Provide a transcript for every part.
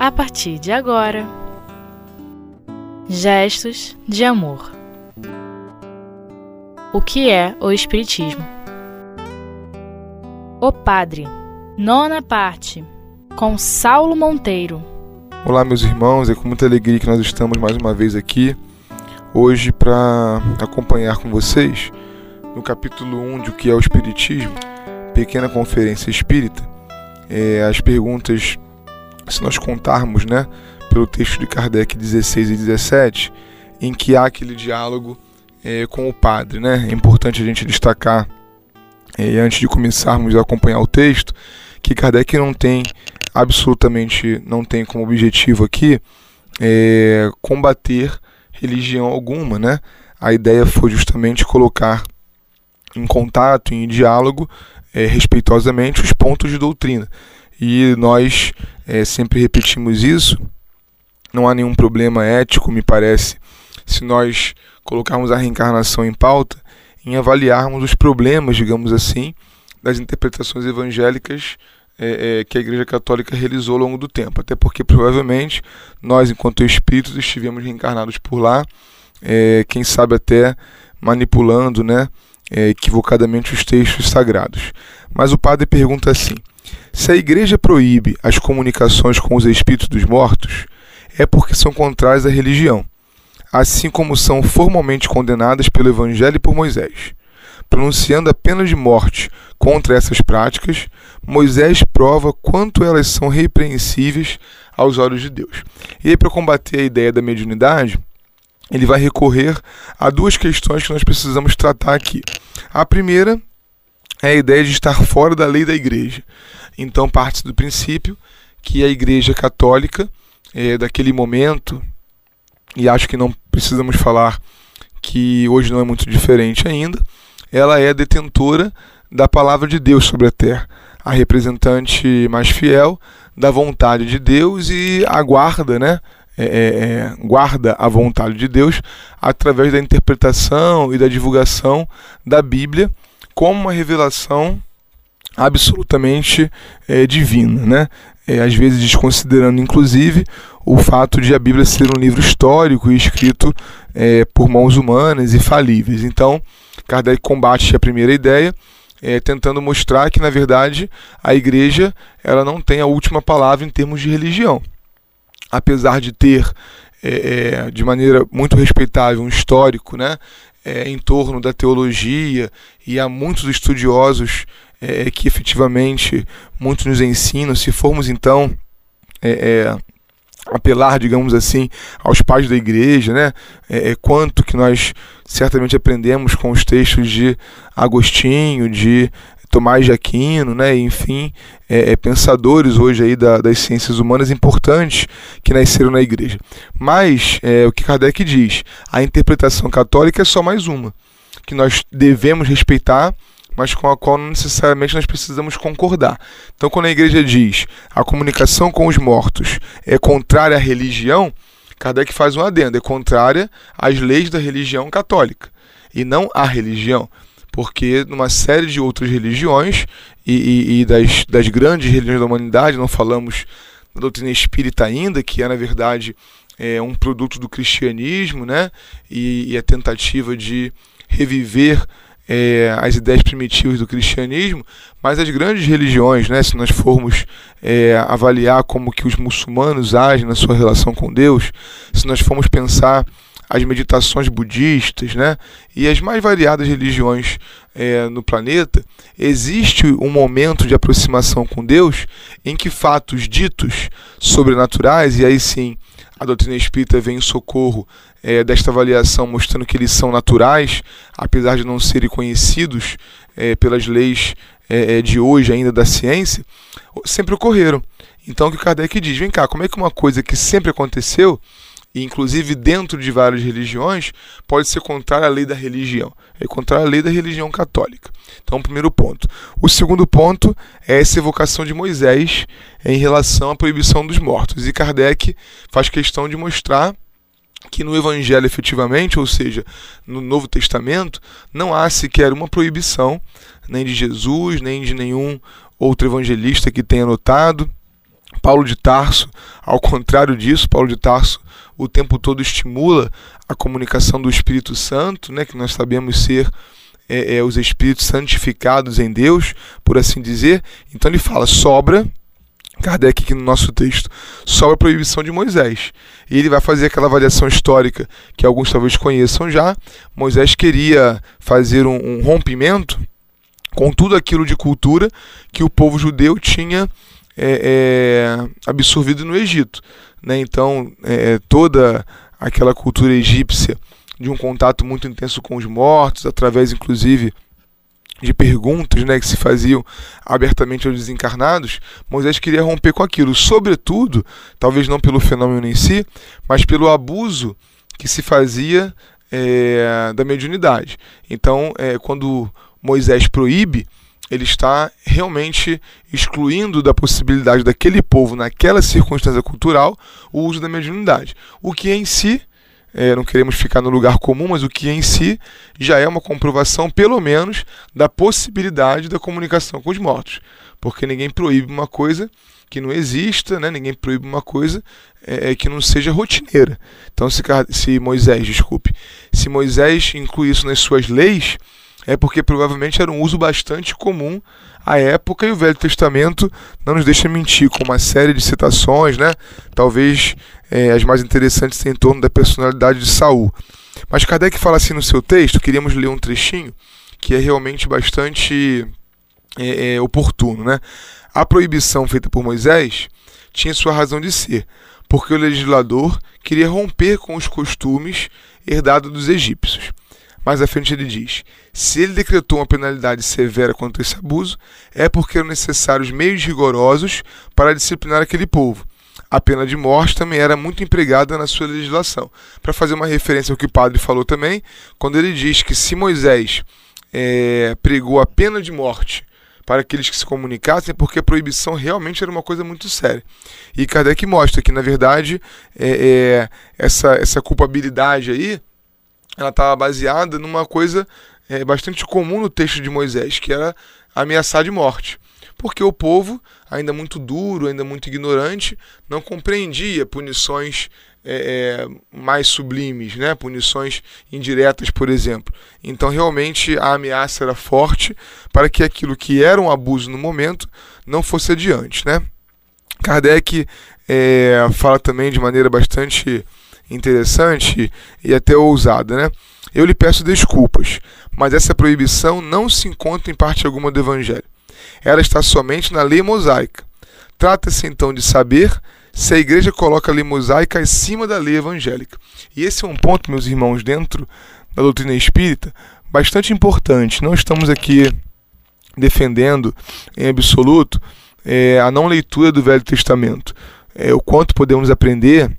a partir de agora. Gestos de amor. O que é o Espiritismo? O Padre, nona parte, com Saulo Monteiro. Olá, meus irmãos, é com muita alegria que nós estamos mais uma vez aqui hoje para acompanhar com vocês no capítulo 1 de O que é o Espiritismo, pequena conferência espírita, é, as perguntas, se nós contarmos, né, pelo texto de Kardec 16 e 17, em que há aquele diálogo é, com o padre. Né? É importante a gente destacar, é, antes de começarmos a acompanhar o texto, que Kardec não tem, absolutamente não tem como objetivo aqui é, combater religião alguma. Né? A ideia foi justamente colocar em contato, em diálogo, é, respeitosamente, os pontos de doutrina. E nós é, sempre repetimos isso. Não há nenhum problema ético, me parece, se nós colocarmos a reencarnação em pauta, em avaliarmos os problemas, digamos assim, das interpretações evangélicas é, é, que a Igreja Católica realizou ao longo do tempo. Até porque provavelmente nós, enquanto espíritos, estivemos reencarnados por lá, é, quem sabe até manipulando né, é, equivocadamente os textos sagrados. Mas o padre pergunta assim: se a Igreja proíbe as comunicações com os espíritos dos mortos, é porque são contrárias à religião assim como são formalmente condenadas pelo Evangelho e por Moisés. Pronunciando a pena de morte contra essas práticas, Moisés prova quanto elas são repreensíveis aos olhos de Deus. E aí, para combater a ideia da mediunidade, ele vai recorrer a duas questões que nós precisamos tratar aqui. A primeira é a ideia de estar fora da lei da igreja. Então, parte do princípio que a igreja católica, é, daquele momento, e acho que não precisamos falar que hoje não é muito diferente ainda, ela é detentora da palavra de Deus sobre a terra, a representante mais fiel da vontade de Deus e aguarda, né? É, é, é, guarda a vontade de Deus através da interpretação e da divulgação da Bíblia como uma revelação absolutamente é, divina, né? É, às vezes desconsiderando inclusive o fato de a Bíblia ser um livro histórico e escrito é, por mãos humanas e falíveis. Então, Kardec combate a primeira ideia, é, tentando mostrar que, na verdade, a igreja ela não tem a última palavra em termos de religião. Apesar de ter, é, é de maneira muito respeitável, um histórico né, é, em torno da teologia, e há muitos estudiosos é, que efetivamente muitos nos ensinam, se formos então é, apelar, digamos assim, aos pais da igreja, né? É, é, quanto que nós certamente aprendemos com os textos de Agostinho, de Tomás de Aquino, né? enfim, é, é, pensadores hoje aí da, das ciências humanas importantes que nasceram na igreja. Mas, é, o que Kardec diz, a interpretação católica é só mais uma, que nós devemos respeitar mas com a qual não necessariamente nós precisamos concordar. Então, quando a igreja diz a comunicação com os mortos é contrária à religião, Kardec faz um adendo, é contrária às leis da religião católica e não à religião. Porque numa série de outras religiões e, e, e das, das grandes religiões da humanidade, não falamos da doutrina espírita ainda, que é na verdade é um produto do cristianismo, né? E, e a tentativa de reviver é, as ideias primitivas do cristianismo, mas as grandes religiões, né, se nós formos é, avaliar como que os muçulmanos agem na sua relação com Deus, se nós formos pensar as meditações budistas, né, e as mais variadas religiões é, no planeta, existe um momento de aproximação com Deus em que fatos ditos sobrenaturais, e aí sim a doutrina espírita vem em socorro é, desta avaliação, mostrando que eles são naturais, apesar de não serem conhecidos é, pelas leis é, é de hoje ainda da ciência, sempre ocorreram. Então o que Kardec diz, vem cá, como é que uma coisa que sempre aconteceu, e inclusive dentro de várias religiões, pode ser contrária à lei da religião? É contrária à lei da religião católica. Então, primeiro ponto. O segundo ponto é essa evocação de Moisés em relação à proibição dos mortos. E Kardec faz questão de mostrar que no Evangelho efetivamente, ou seja, no Novo Testamento, não há sequer uma proibição, nem de Jesus, nem de nenhum outro evangelista que tenha notado, Paulo de Tarso, ao contrário disso, Paulo de Tarso o tempo todo estimula a comunicação do Espírito Santo, né, que nós sabemos ser é, é, os Espíritos santificados em Deus, por assim dizer. Então ele fala: sobra, Kardec aqui no nosso texto, sobra a proibição de Moisés. E ele vai fazer aquela avaliação histórica que alguns talvez conheçam já. Moisés queria fazer um, um rompimento com tudo aquilo de cultura que o povo judeu tinha é, é, absorvido no Egito. Né? Então, é, toda aquela cultura egípcia de um contato muito intenso com os mortos, através inclusive de perguntas né, que se faziam abertamente aos desencarnados, Moisés queria romper com aquilo, sobretudo, talvez não pelo fenômeno em si, mas pelo abuso que se fazia é, da mediunidade. Então, é, quando Moisés proíbe, ele está realmente excluindo da possibilidade daquele povo, naquela circunstância cultural, o uso da mediunidade. O que em si, é, não queremos ficar no lugar comum, mas o que em si já é uma comprovação, pelo menos, da possibilidade da comunicação com os mortos. Porque ninguém proíbe uma coisa que não exista, né? ninguém proíbe uma coisa é, é que não seja rotineira. Então, se, se Moisés, desculpe, se Moisés inclui isso nas suas leis, é porque provavelmente era um uso bastante comum à época e o Velho Testamento não nos deixa mentir, com uma série de citações, né? talvez é, as mais interessantes em torno da personalidade de Saul. Mas Kardec fala assim no seu texto, queríamos ler um trechinho que é realmente bastante é, é, oportuno. Né? A proibição feita por Moisés tinha sua razão de ser, porque o legislador queria romper com os costumes herdados dos egípcios. Mais à frente ele diz: se ele decretou uma penalidade severa contra esse abuso, é porque eram necessários meios rigorosos para disciplinar aquele povo. A pena de morte também era muito empregada na sua legislação. Para fazer uma referência ao que o padre falou também, quando ele diz que se Moisés é, pregou a pena de morte para aqueles que se comunicassem, é porque a proibição realmente era uma coisa muito séria. E Kardec mostra que, na verdade, é, é, essa, essa culpabilidade aí ela estava baseada numa coisa é, bastante comum no texto de Moisés, que era ameaçar de morte. Porque o povo, ainda muito duro, ainda muito ignorante, não compreendia punições é, é, mais sublimes, né? punições indiretas, por exemplo. Então, realmente, a ameaça era forte para que aquilo que era um abuso no momento não fosse adiante. Né? Kardec é, fala também de maneira bastante interessante e até ousada, né? Eu lhe peço desculpas, mas essa proibição não se encontra em parte alguma do Evangelho. Ela está somente na lei mosaica. Trata-se então de saber se a igreja coloca a lei mosaica acima da lei evangélica. E esse é um ponto, meus irmãos, dentro da doutrina espírita, bastante importante. Não estamos aqui defendendo em absoluto é, a não leitura do Velho Testamento. É, o quanto podemos aprender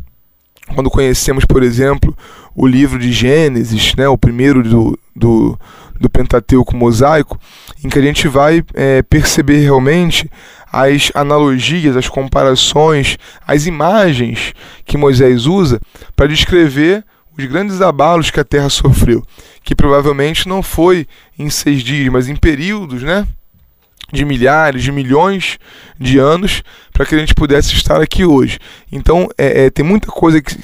quando conhecemos, por exemplo, o livro de Gênesis, né, o primeiro do, do, do Pentateuco mosaico, em que a gente vai é, perceber realmente as analogias, as comparações, as imagens que Moisés usa para descrever os grandes abalos que a terra sofreu, que provavelmente não foi em seis dias, mas em períodos, né? De milhares, de milhões de anos para que a gente pudesse estar aqui hoje. Então, é, é, tem muita coisa que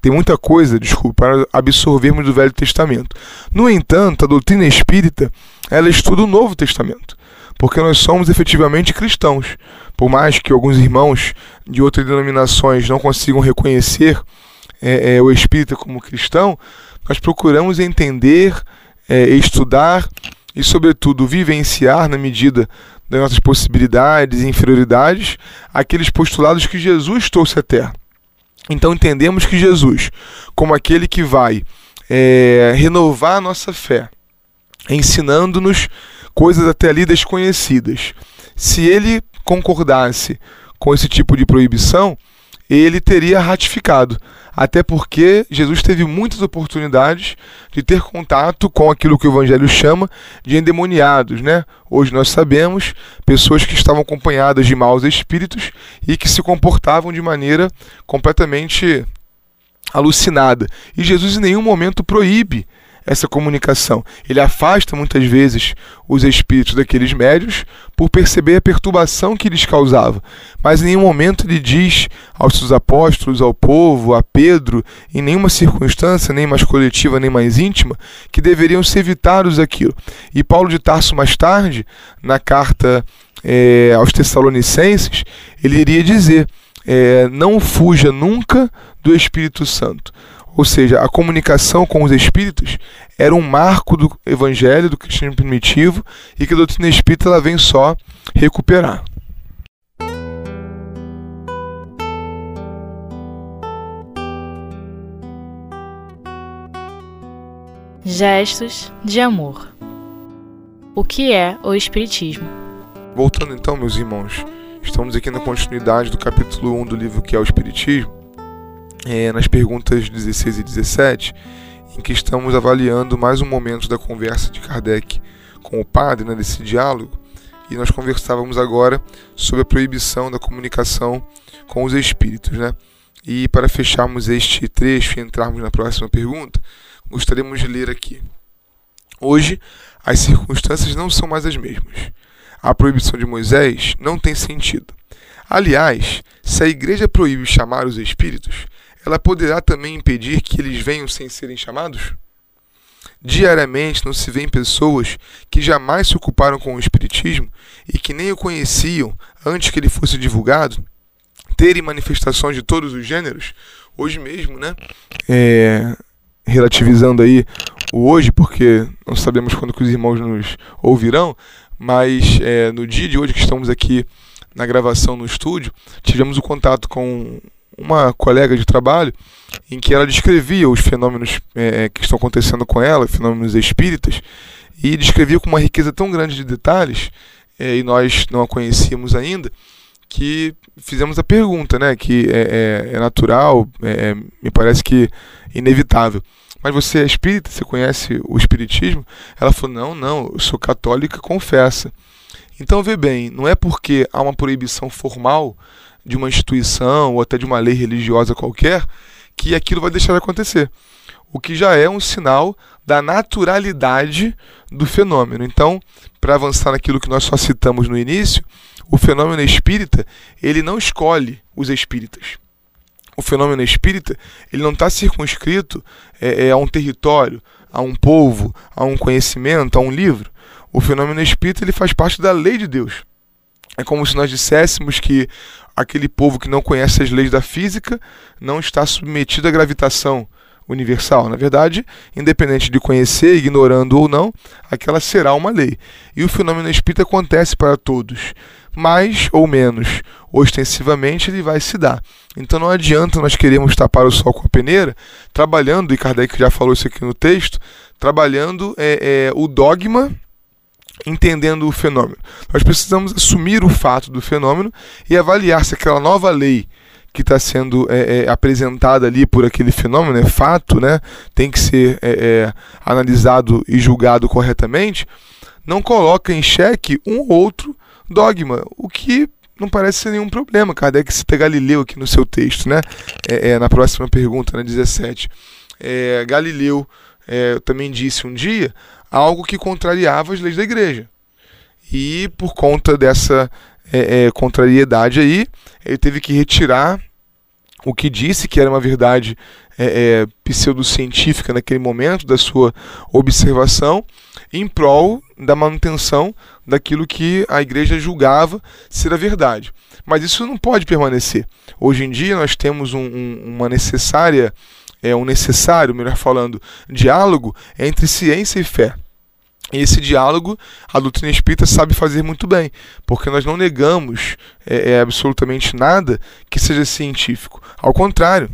tem muita coisa, desculpa, para absorvermos do Velho Testamento. No entanto, a doutrina espírita, ela estuda o Novo Testamento, porque nós somos efetivamente cristãos. Por mais que alguns irmãos de outras denominações não consigam reconhecer é, é, o espírita como cristão, nós procuramos entender, é, estudar e, sobretudo, vivenciar, na medida das nossas possibilidades e inferioridades, aqueles postulados que Jesus trouxe à Terra. Então, entendemos que Jesus, como aquele que vai é, renovar a nossa fé, ensinando-nos coisas até ali desconhecidas, se ele concordasse com esse tipo de proibição, ele teria ratificado até porque Jesus teve muitas oportunidades de ter contato com aquilo que o Evangelho chama de endemoniados, né? Hoje nós sabemos pessoas que estavam acompanhadas de maus espíritos e que se comportavam de maneira completamente alucinada. E Jesus em nenhum momento proíbe essa comunicação. Ele afasta muitas vezes os espíritos daqueles médios por perceber a perturbação que lhes causava. Mas em nenhum momento ele diz aos seus apóstolos, ao povo, a Pedro, em nenhuma circunstância, nem mais coletiva, nem mais íntima, que deveriam ser evitados daquilo. E Paulo de Tarso, mais tarde, na carta é, aos Tessalonicenses, ele iria dizer: é, não fuja nunca do Espírito Santo. Ou seja, a comunicação com os espíritos era um marco do evangelho, do cristianismo primitivo, e que a doutrina espírita ela vem só recuperar. Gestos de amor. O que é o Espiritismo? Voltando então, meus irmãos, estamos aqui na continuidade do capítulo 1 do livro que é o Espiritismo é, nas perguntas 16 e 17, em que estamos avaliando mais um momento da conversa de Kardec com o padre, né, desse diálogo, e nós conversávamos agora sobre a proibição da comunicação com os espíritos. Né? E para fecharmos este trecho e entrarmos na próxima pergunta, gostaríamos de ler aqui. Hoje, as circunstâncias não são mais as mesmas. A proibição de Moisés não tem sentido. Aliás, se a igreja proíbe chamar os espíritos, ela poderá também impedir que eles venham sem serem chamados? Diariamente não se vêem pessoas que jamais se ocuparam com o Espiritismo e que nem o conheciam antes que ele fosse divulgado, terem manifestações de todos os gêneros. Hoje mesmo, né? É, relativizando aí o hoje, porque não sabemos quando que os irmãos nos ouvirão, mas é, no dia de hoje que estamos aqui na gravação no estúdio, tivemos o contato com uma colega de trabalho em que ela descrevia os fenômenos é, é, que estão acontecendo com ela, fenômenos espíritas, e descrevia com uma riqueza tão grande de detalhes, é, e nós não a conhecíamos ainda, que fizemos a pergunta, né, que é, é, é natural, é, me parece que inevitável. Mas você é espírita? Você conhece o espiritismo? Ela falou: não, não, eu sou católica, confessa. Então, vê bem, não é porque há uma proibição formal de uma instituição ou até de uma lei religiosa qualquer que aquilo vai deixar de acontecer. O que já é um sinal da naturalidade do fenômeno. Então, para avançar naquilo que nós só citamos no início, o fenômeno espírita, ele não escolhe os espíritas. O fenômeno espírita, ele não está circunscrito é, é, a um território, a um povo, a um conhecimento, a um livro. O fenômeno espírita, ele faz parte da lei de Deus. É como se nós disséssemos que aquele povo que não conhece as leis da física não está submetido à gravitação universal. Na verdade, independente de conhecer, ignorando ou não, aquela será uma lei. E o fenômeno espírita acontece para todos. Mais ou menos ostensivamente ele vai se dar. Então não adianta nós queremos tapar o sol com a peneira, trabalhando, e Kardec já falou isso aqui no texto, trabalhando é, é, o dogma entendendo o fenômeno. Nós precisamos assumir o fato do fenômeno e avaliar se aquela nova lei que está sendo é, é, apresentada ali por aquele fenômeno, é fato, né, tem que ser é, é, analisado e julgado corretamente, não coloca em xeque um ou outro dogma, o que não parece ser nenhum problema. Kardec cita Galileu aqui no seu texto, né? É, é, na próxima pergunta, na 17. É, Galileu também disse um dia algo que contrariava as leis da igreja. E por conta dessa é, é, contrariedade aí, ele teve que retirar o que disse que era uma verdade é, é, pseudocientífica naquele momento, da sua observação, em prol da manutenção daquilo que a igreja julgava ser a verdade. Mas isso não pode permanecer. Hoje em dia nós temos um, um, uma necessária é um necessário, melhor falando, diálogo entre ciência e fé. E esse diálogo a doutrina espírita sabe fazer muito bem, porque nós não negamos é, é, absolutamente nada que seja científico. Ao contrário,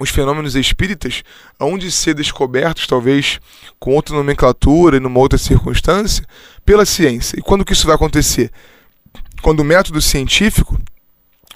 os fenômenos espíritas hão de ser descobertos, talvez com outra nomenclatura e numa outra circunstância, pela ciência. E quando que isso vai acontecer? Quando o método científico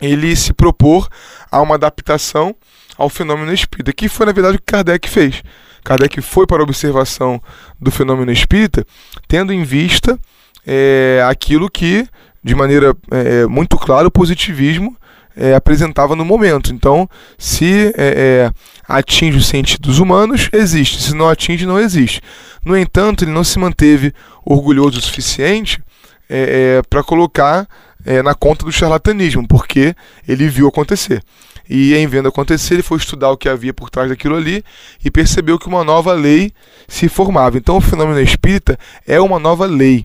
ele se propor a uma adaptação ao fenômeno espírita, que foi na verdade o que Kardec fez. Kardec foi para a observação do fenômeno espírita, tendo em vista é, aquilo que, de maneira é, muito clara, o positivismo é, apresentava no momento. Então, se é, é, atinge os sentidos humanos, existe. Se não atinge, não existe. No entanto, ele não se manteve orgulhoso o suficiente é, é, para colocar é, na conta do charlatanismo, porque ele viu acontecer. E em vendo acontecer, ele foi estudar o que havia por trás daquilo ali e percebeu que uma nova lei se formava. Então, o fenômeno espírita é uma nova lei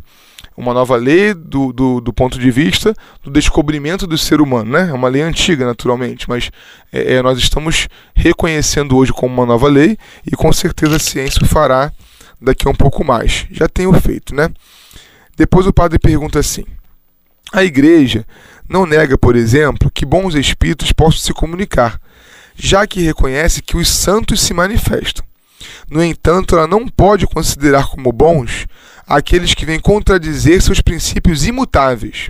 uma nova lei do, do, do, ponto de vista do descobrimento do ser humano, né? É uma lei antiga, naturalmente, mas é, é, nós estamos reconhecendo hoje como uma nova lei e com certeza a ciência o fará daqui a um pouco mais. Já tenho feito, né? Depois o padre pergunta assim: a igreja não nega, por exemplo, que bons espíritos possam se comunicar, já que reconhece que os santos se manifestam. No entanto, ela não pode considerar como bons aqueles que vêm contradizer seus princípios imutáveis.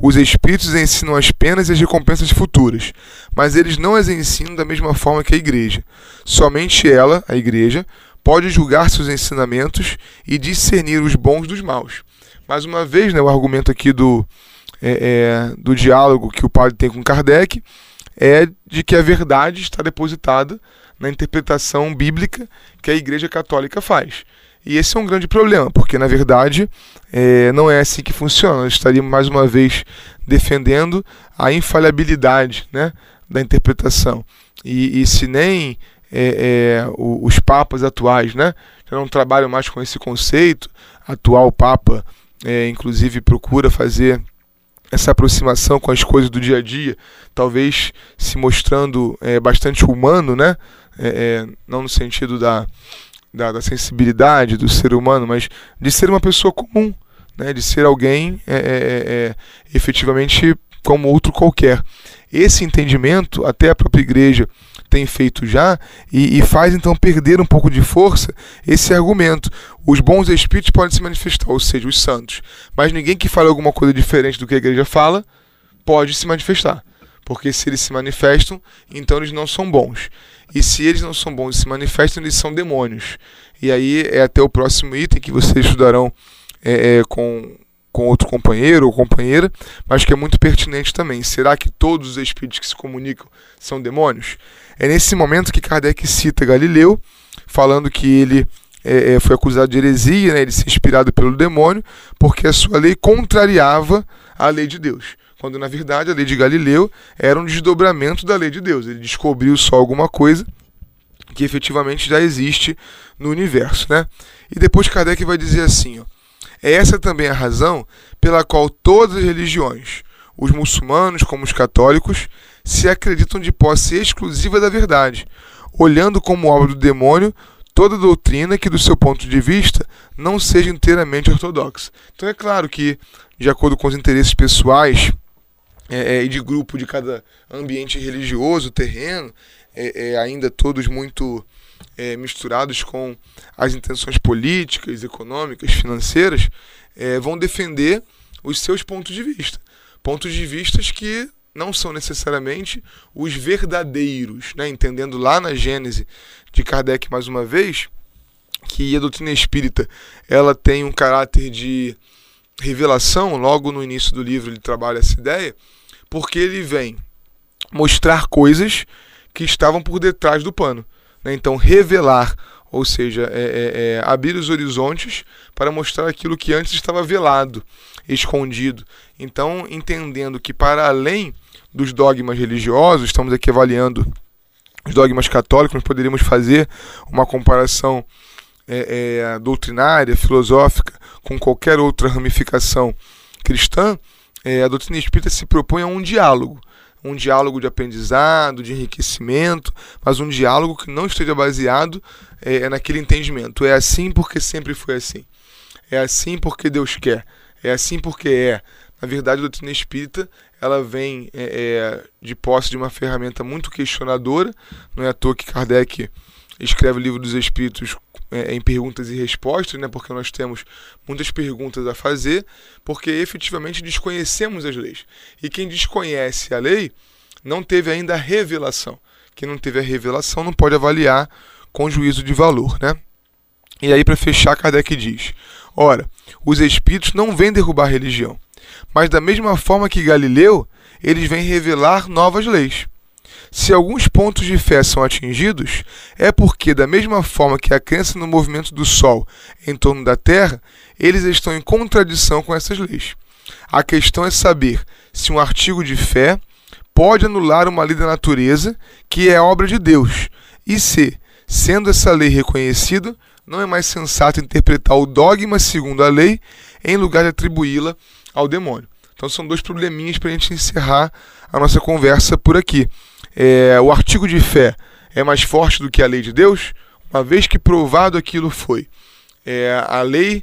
Os espíritos ensinam as penas e as recompensas futuras, mas eles não as ensinam da mesma forma que a igreja. Somente ela, a igreja, pode julgar seus ensinamentos e discernir os bons dos maus. Mais uma vez, né, o argumento aqui do, é, é, do diálogo que o padre tem com Kardec é de que a verdade está depositada na interpretação bíblica que a Igreja Católica faz. E esse é um grande problema, porque na verdade é, não é assim que funciona. Nós estaríamos mais uma vez defendendo a infalibilidade né, da interpretação. E, e se nem é, é, os papas atuais né, já não trabalham mais com esse conceito, atual Papa, é, inclusive, procura fazer essa aproximação com as coisas do dia a dia, talvez se mostrando é, bastante humano, né? É, é, não no sentido da, da, da, sensibilidade do ser humano, mas de ser uma pessoa comum, né? de ser alguém é, é, efetivamente como outro qualquer. Esse entendimento, até a própria igreja tem feito já, e, e, faz então perder um pouco de força esse argumento. Os bons espíritos podem se manifestar, ou seja, os santos, mas ninguém que fale alguma coisa diferente do que a igreja fala pode se manifestar. Porque se eles se manifestam, então eles não são bons. E se eles não são bons e se manifestam, eles são demônios. E aí é até o próximo item que vocês estudarão é, é, com, com outro companheiro ou companheira, mas que é muito pertinente também. Será que todos os espíritos que se comunicam são demônios? É nesse momento que Kardec cita Galileu, falando que ele é, é foi acusado de heresia, né, ele se inspirado pelo demônio, porque a sua lei contrariava a lei de Deus quando na verdade a lei de Galileu era um desdobramento da lei de Deus. Ele descobriu só alguma coisa que efetivamente já existe no universo, né? E depois Kardec vai dizer assim, ó, é essa também a razão pela qual todas as religiões, os muçulmanos como os católicos, se acreditam de posse exclusiva da verdade, olhando como obra do demônio toda doutrina que, do seu ponto de vista, não seja inteiramente ortodoxa. Então é claro que, de acordo com os interesses pessoais é, é, de grupo de cada ambiente religioso, terreno, é, é ainda todos muito é, misturados com as intenções políticas, econômicas, financeiras, é, vão defender os seus pontos de vista. Pontos de vistas que não são necessariamente os verdadeiros, né? entendendo lá na Gênese de Kardec mais uma vez que a doutrina espírita ela tem um caráter de revelação, logo no início do livro ele trabalha essa ideia, porque ele vem mostrar coisas que estavam por detrás do pano. Né? Então, revelar, ou seja, é, é, é, abrir os horizontes para mostrar aquilo que antes estava velado, escondido. Então, entendendo que para além dos dogmas religiosos, estamos aqui avaliando os dogmas católicos, nós poderíamos fazer uma comparação é, é, doutrinária, filosófica, com qualquer outra ramificação cristã, é, a doutrina espírita se propõe a um diálogo. Um diálogo de aprendizado, de enriquecimento, mas um diálogo que não esteja baseado é, é, naquele entendimento. É assim porque sempre foi assim. É assim porque Deus quer. É assim porque é. Na verdade, a doutrina espírita ela vem é, é, de posse de uma ferramenta muito questionadora. Não é à toa que Kardec escreve o livro dos Espíritos em perguntas e respostas, né, porque nós temos muitas perguntas a fazer, porque efetivamente desconhecemos as leis. E quem desconhece a lei não teve ainda a revelação. Quem não teve a revelação não pode avaliar com juízo de valor. Né? E aí, para fechar, Kardec diz: Ora, os espíritos não vêm derrubar a religião. Mas da mesma forma que Galileu, eles vêm revelar novas leis. Se alguns pontos de fé são atingidos, é porque, da mesma forma que a crença no movimento do Sol em torno da Terra, eles estão em contradição com essas leis. A questão é saber se um artigo de fé pode anular uma lei da natureza que é obra de Deus, e se, sendo essa lei reconhecida, não é mais sensato interpretar o dogma segundo a lei em lugar de atribuí-la ao demônio. Então são dois probleminhas para a gente encerrar a nossa conversa por aqui. É, o artigo de fé é mais forte do que a lei de Deus, uma vez que provado aquilo foi. É, a lei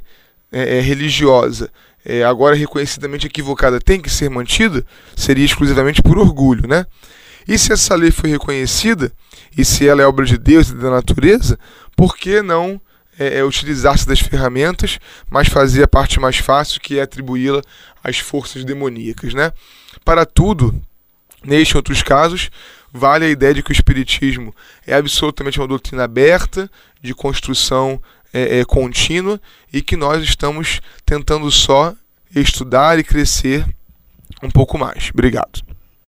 é, é religiosa, é, agora reconhecidamente equivocada, tem que ser mantida, seria exclusivamente por orgulho, né? E se essa lei foi reconhecida, e se ela é obra de Deus e da natureza, por que não é, é utilizar-se das ferramentas, mas fazer a parte mais fácil, que é atribuí-la às forças demoníacas, né? Para tudo, neste e outros casos, vale a ideia de que o Espiritismo é absolutamente uma doutrina aberta, de construção é, é, contínua, e que nós estamos tentando só estudar e crescer um pouco mais. Obrigado.